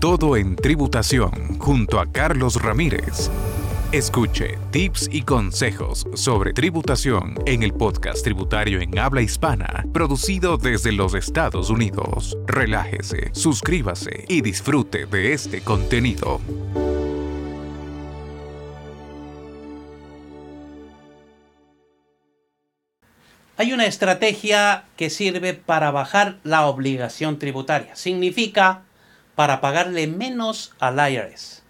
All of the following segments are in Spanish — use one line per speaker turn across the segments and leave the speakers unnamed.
todo en tributación junto a Carlos Ramírez. Escuche tips y consejos sobre tributación en el podcast tributario en habla hispana, producido desde los Estados Unidos. Relájese, suscríbase y disfrute de este contenido.
Hay una estrategia que sirve para bajar la obligación tributaria. Significa para pagarle menos al IRS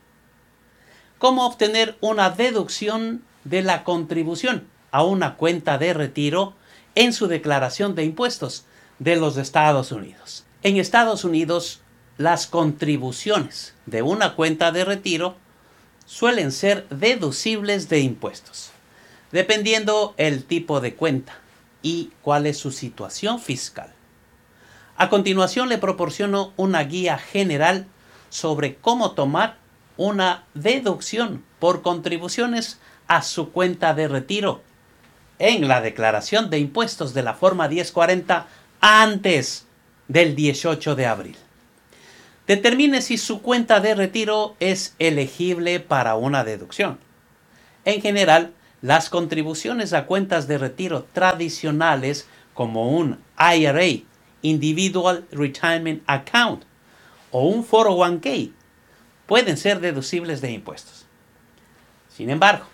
cómo obtener una deducción de la contribución a una cuenta de retiro en su declaración de impuestos de los Estados Unidos. En Estados Unidos, las contribuciones de una cuenta de retiro suelen ser deducibles de impuestos, dependiendo el tipo de cuenta y cuál es su situación fiscal. A continuación le proporciono una guía general sobre cómo tomar una deducción por contribuciones a su cuenta de retiro en la declaración de impuestos de la forma 1040 antes del 18 de abril. Determine si su cuenta de retiro es elegible para una deducción. En general, las contribuciones a cuentas de retiro tradicionales como un IRA, Individual Retirement Account, o un 401k, pueden ser deducibles de impuestos. Sin embargo,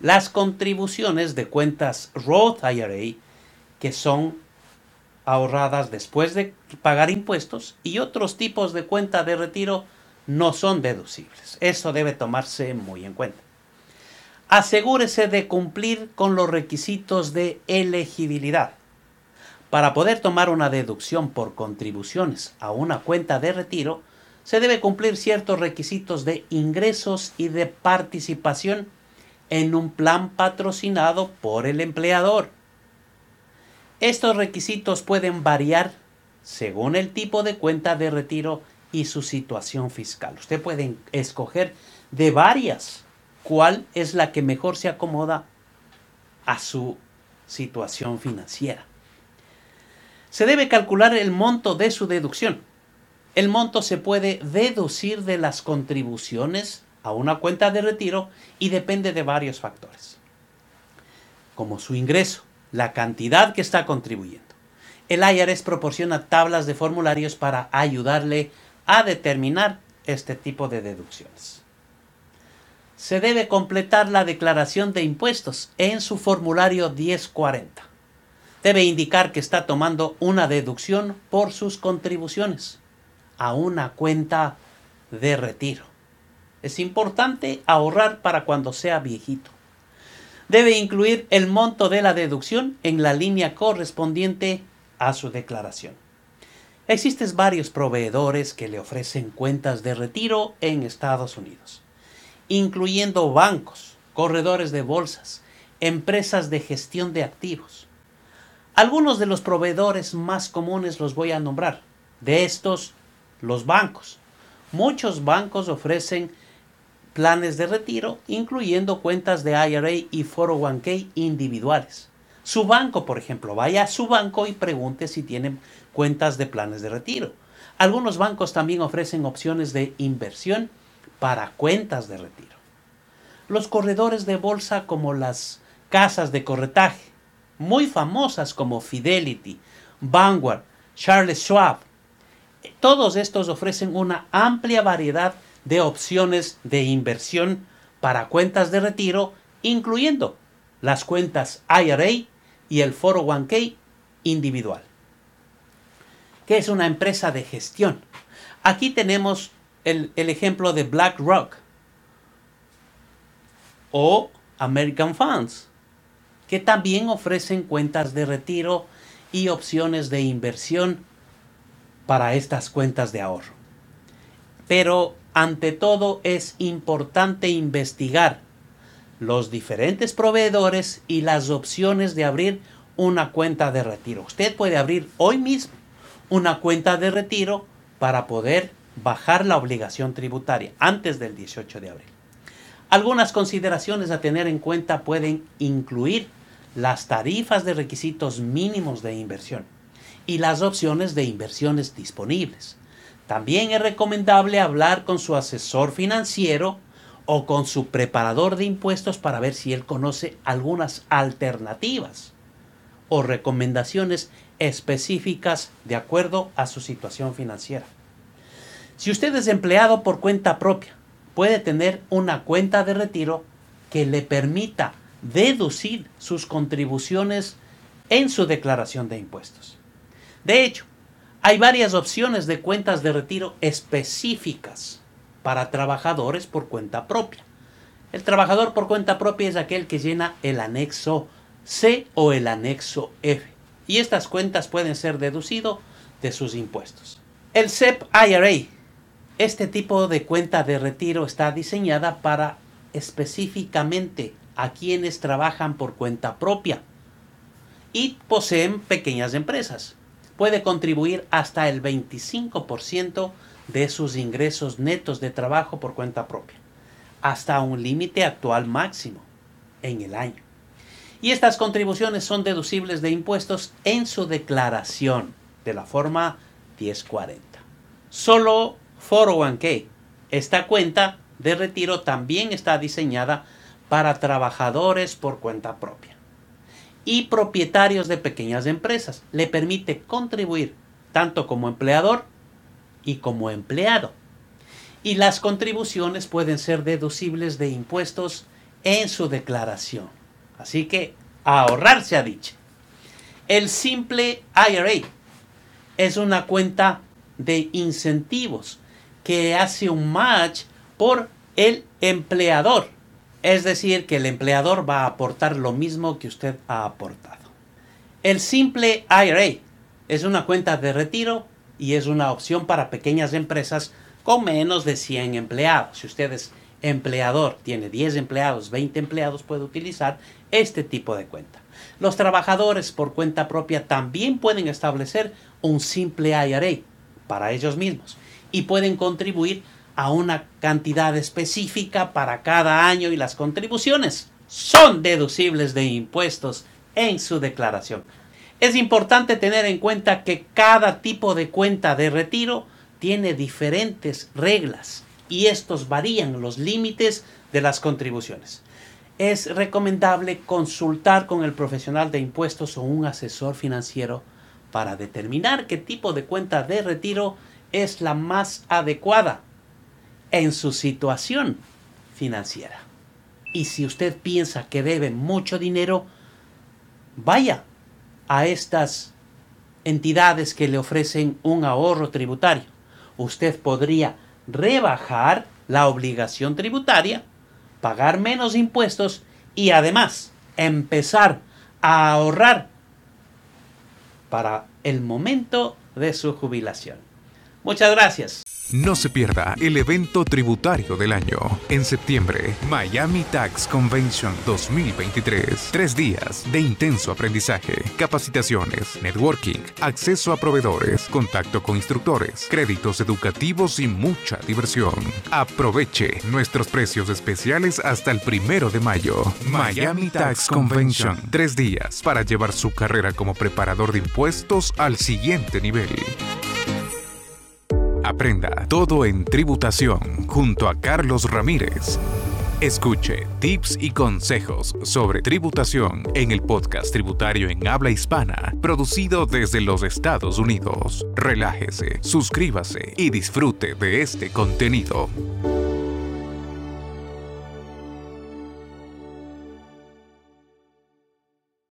las contribuciones de cuentas Roth IRA, que son ahorradas después de pagar impuestos, y otros tipos de cuenta de retiro no son deducibles. Eso debe tomarse muy en cuenta. Asegúrese de cumplir con los requisitos de elegibilidad. Para poder tomar una deducción por contribuciones a una cuenta de retiro, se debe cumplir ciertos requisitos de ingresos y de participación en un plan patrocinado por el empleador. Estos requisitos pueden variar según el tipo de cuenta de retiro y su situación fiscal. Usted puede escoger de varias cuál es la que mejor se acomoda a su situación financiera. Se debe calcular el monto de su deducción el monto se puede deducir de las contribuciones a una cuenta de retiro y depende de varios factores, como su ingreso, la cantidad que está contribuyendo. El IRS proporciona tablas de formularios para ayudarle a determinar este tipo de deducciones. Se debe completar la declaración de impuestos en su formulario 1040. Debe indicar que está tomando una deducción por sus contribuciones a una cuenta de retiro. Es importante ahorrar para cuando sea viejito. Debe incluir el monto de la deducción en la línea correspondiente a su declaración. Existen varios proveedores que le ofrecen cuentas de retiro en Estados Unidos, incluyendo bancos, corredores de bolsas, empresas de gestión de activos. Algunos de los proveedores más comunes los voy a nombrar. De estos, los bancos. Muchos bancos ofrecen planes de retiro, incluyendo cuentas de IRA y 401k individuales. Su banco, por ejemplo, vaya a su banco y pregunte si tienen cuentas de planes de retiro. Algunos bancos también ofrecen opciones de inversión para cuentas de retiro. Los corredores de bolsa como las casas de corretaje, muy famosas como Fidelity, Vanguard, Charles Schwab, todos estos ofrecen una amplia variedad de opciones de inversión para cuentas de retiro, incluyendo las cuentas IRA y el 401k individual. ¿Qué es una empresa de gestión? Aquí tenemos el, el ejemplo de BlackRock o American Funds, que también ofrecen cuentas de retiro y opciones de inversión para estas cuentas de ahorro. Pero ante todo es importante investigar los diferentes proveedores y las opciones de abrir una cuenta de retiro. Usted puede abrir hoy mismo una cuenta de retiro para poder bajar la obligación tributaria antes del 18 de abril. Algunas consideraciones a tener en cuenta pueden incluir las tarifas de requisitos mínimos de inversión y las opciones de inversiones disponibles. También es recomendable hablar con su asesor financiero o con su preparador de impuestos para ver si él conoce algunas alternativas o recomendaciones específicas de acuerdo a su situación financiera. Si usted es empleado por cuenta propia, puede tener una cuenta de retiro que le permita deducir sus contribuciones en su declaración de impuestos. De hecho, hay varias opciones de cuentas de retiro específicas para trabajadores por cuenta propia. El trabajador por cuenta propia es aquel que llena el anexo C o el anexo F. Y estas cuentas pueden ser deducido de sus impuestos. El SEP IRA. Este tipo de cuenta de retiro está diseñada para específicamente a quienes trabajan por cuenta propia y poseen pequeñas empresas. Puede contribuir hasta el 25% de sus ingresos netos de trabajo por cuenta propia, hasta un límite actual máximo en el año. Y estas contribuciones son deducibles de impuestos en su declaración de la forma 1040. Solo 401k, esta cuenta de retiro también está diseñada para trabajadores por cuenta propia y propietarios de pequeñas empresas. Le permite contribuir tanto como empleador y como empleado. Y las contribuciones pueden ser deducibles de impuestos en su declaración. Así que ahorrar se ha dicho. El simple IRA es una cuenta de incentivos que hace un match por el empleador es decir, que el empleador va a aportar lo mismo que usted ha aportado. El simple IRA es una cuenta de retiro y es una opción para pequeñas empresas con menos de 100 empleados. Si usted es empleador, tiene 10 empleados, 20 empleados, puede utilizar este tipo de cuenta. Los trabajadores por cuenta propia también pueden establecer un simple IRA para ellos mismos y pueden contribuir a una cantidad específica para cada año y las contribuciones son deducibles de impuestos en su declaración. Es importante tener en cuenta que cada tipo de cuenta de retiro tiene diferentes reglas y estos varían los límites de las contribuciones. Es recomendable consultar con el profesional de impuestos o un asesor financiero para determinar qué tipo de cuenta de retiro es la más adecuada en su situación financiera. Y si usted piensa que debe mucho dinero, vaya a estas entidades que le ofrecen un ahorro tributario. Usted podría rebajar la obligación tributaria, pagar menos impuestos y además empezar a ahorrar para el momento de su jubilación. Muchas gracias.
No se pierda el evento tributario del año. En septiembre, Miami Tax Convention 2023. Tres días de intenso aprendizaje, capacitaciones, networking, acceso a proveedores, contacto con instructores, créditos educativos y mucha diversión. Aproveche nuestros precios especiales hasta el primero de mayo. Miami Tax Convention. Tres días para llevar su carrera como preparador de impuestos al siguiente nivel. Aprenda todo en tributación junto a Carlos Ramírez. Escuche tips y consejos sobre tributación en el podcast tributario en habla hispana, producido desde los Estados Unidos. Relájese, suscríbase y disfrute de este contenido.